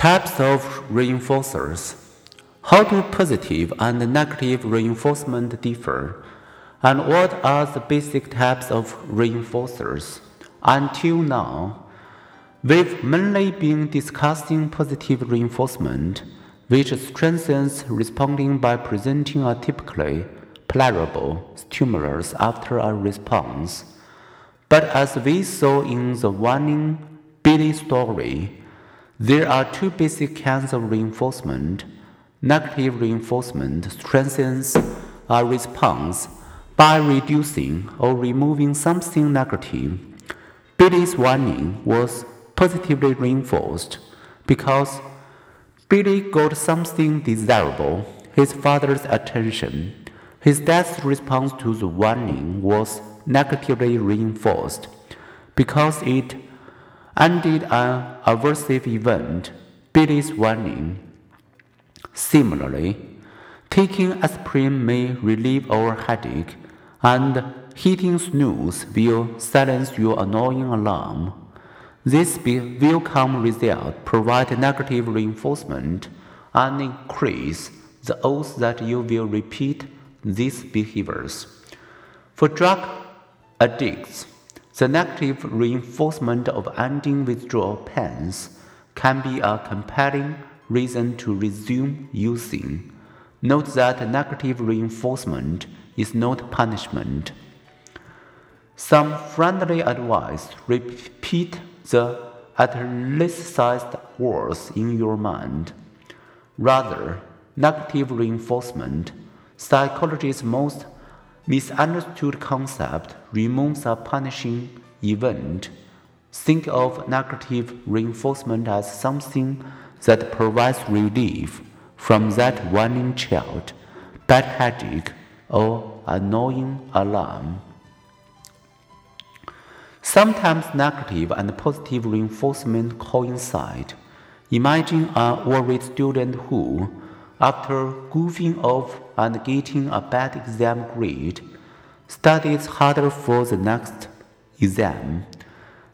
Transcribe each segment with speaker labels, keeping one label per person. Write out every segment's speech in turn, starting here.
Speaker 1: Types of reinforcers. How do positive and negative reinforcement differ? And what are the basic types of reinforcers? Until now, we've mainly been discussing positive reinforcement, which strengthens responding by presenting a typically pleasurable stimulus after a response. But as we saw in the warning Billy story, there are two basic kinds of reinforcement. Negative reinforcement strengthens a response by reducing or removing something negative. Billy's warning was positively reinforced because Billy got something desirable, his father's attention. His dad's response to the warning was negatively reinforced because it ended an aversive event, Billy's warning. Similarly, taking aspirin may relieve our headache, and hitting snooze will silence your annoying alarm. This welcome result provide negative reinforcement and increase the odds that you will repeat these behaviors. For drug addicts, the negative reinforcement of ending withdrawal pains can be a compelling reason to resume using. Note that negative reinforcement is not punishment. Some friendly advice repeat the italicized words in your mind. Rather, negative reinforcement, psychology's most misunderstood concept removes a punishing event. Think of negative reinforcement as something that provides relief from that warning child, bad headache, or annoying alarm. Sometimes negative and positive reinforcement coincide. Imagine a worried student who, after goofing off and getting a bad exam grade, studies harder for the next exam.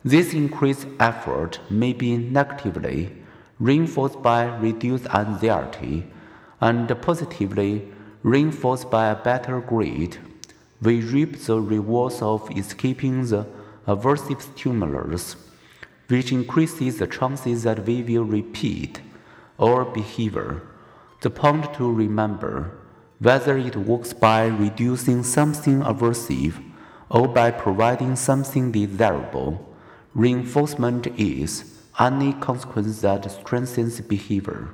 Speaker 1: This increased effort may be negatively reinforced by reduced anxiety and positively reinforced by a better grade. We reap the rewards of escaping the aversive stimulus, which increases the chances that we will repeat our behavior. The point to remember whether it works by reducing something aversive or by providing something desirable, reinforcement is any consequence that strengthens behavior.